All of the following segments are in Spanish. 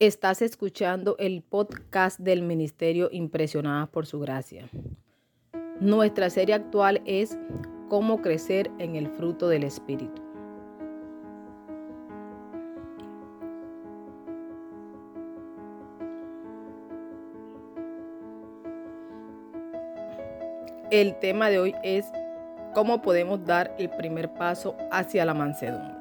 Estás escuchando el podcast del Ministerio Impresionadas por Su Gracia. Nuestra serie actual es Cómo crecer en el fruto del Espíritu. El tema de hoy es cómo podemos dar el primer paso hacia la mansedumbre.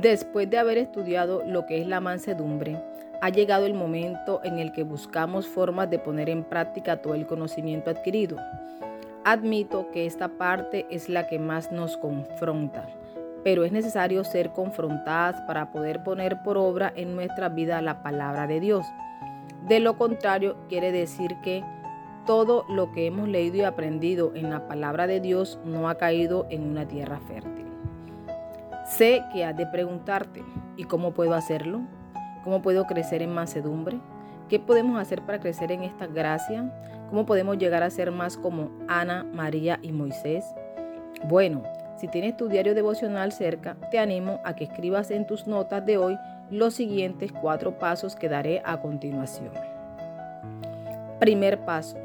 Después de haber estudiado lo que es la mansedumbre, ha llegado el momento en el que buscamos formas de poner en práctica todo el conocimiento adquirido. Admito que esta parte es la que más nos confronta, pero es necesario ser confrontadas para poder poner por obra en nuestra vida la palabra de Dios. De lo contrario, quiere decir que todo lo que hemos leído y aprendido en la palabra de Dios no ha caído en una tierra fértil. Sé que has de preguntarte, ¿y cómo puedo hacerlo? ¿Cómo puedo crecer en mansedumbre? ¿Qué podemos hacer para crecer en esta gracia? ¿Cómo podemos llegar a ser más como Ana, María y Moisés? Bueno, si tienes tu diario devocional cerca, te animo a que escribas en tus notas de hoy los siguientes cuatro pasos que daré a continuación. Primer paso,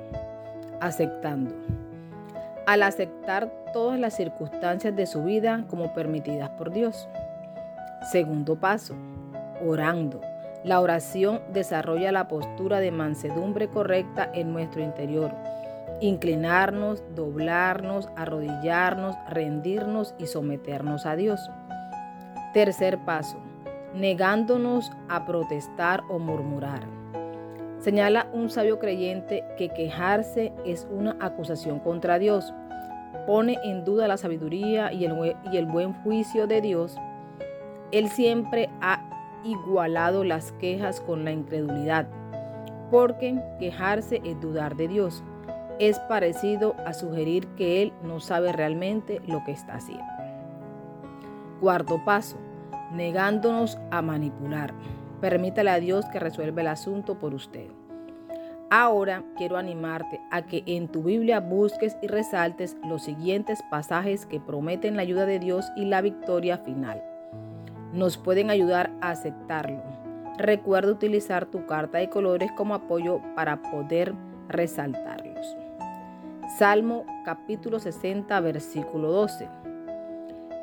aceptando al aceptar todas las circunstancias de su vida como permitidas por Dios. Segundo paso, orando. La oración desarrolla la postura de mansedumbre correcta en nuestro interior. Inclinarnos, doblarnos, arrodillarnos, rendirnos y someternos a Dios. Tercer paso, negándonos a protestar o murmurar. Señala un sabio creyente que quejarse es una acusación contra Dios, pone en duda la sabiduría y el, y el buen juicio de Dios. Él siempre ha igualado las quejas con la incredulidad, porque quejarse es dudar de Dios. Es parecido a sugerir que Él no sabe realmente lo que está haciendo. Cuarto paso, negándonos a manipular. Permítale a Dios que resuelva el asunto por usted. Ahora quiero animarte a que en tu Biblia busques y resaltes los siguientes pasajes que prometen la ayuda de Dios y la victoria final. Nos pueden ayudar a aceptarlo. Recuerda utilizar tu carta de colores como apoyo para poder resaltarlos. Salmo capítulo 60 versículo 12.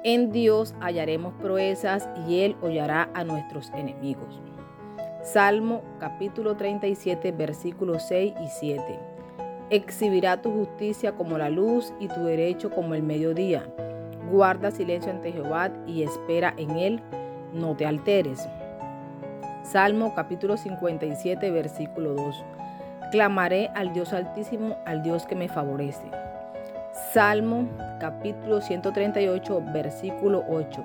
En Dios hallaremos proezas y Él hollará a nuestros enemigos. Salmo capítulo 37 versículos 6 y 7. Exhibirá tu justicia como la luz y tu derecho como el mediodía. Guarda silencio ante Jehová y espera en él, no te alteres. Salmo capítulo 57 versículo 2. Clamaré al Dios altísimo, al Dios que me favorece. Salmo capítulo 138 versículo 8.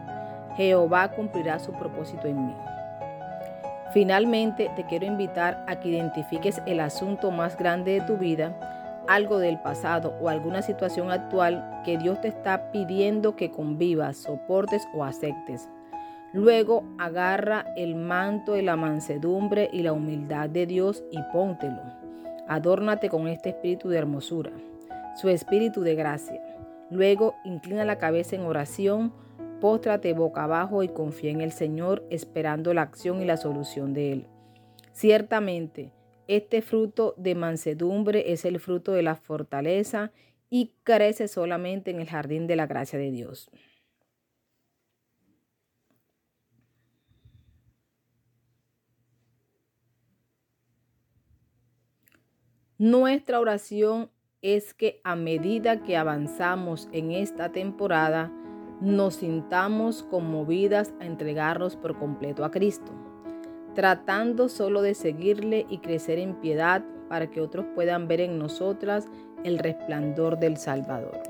Jehová cumplirá su propósito en mí. Finalmente, te quiero invitar a que identifiques el asunto más grande de tu vida, algo del pasado o alguna situación actual que Dios te está pidiendo que convivas, soportes o aceptes. Luego agarra el manto de la mansedumbre y la humildad de Dios y póntelo. Adórnate con este espíritu de hermosura, su espíritu de gracia. Luego inclina la cabeza en oración Póstrate boca abajo y confía en el Señor, esperando la acción y la solución de Él. Ciertamente, este fruto de mansedumbre es el fruto de la fortaleza y crece solamente en el jardín de la gracia de Dios. Nuestra oración es que a medida que avanzamos en esta temporada, nos sintamos conmovidas a entregarnos por completo a Cristo, tratando solo de seguirle y crecer en piedad para que otros puedan ver en nosotras el resplandor del Salvador.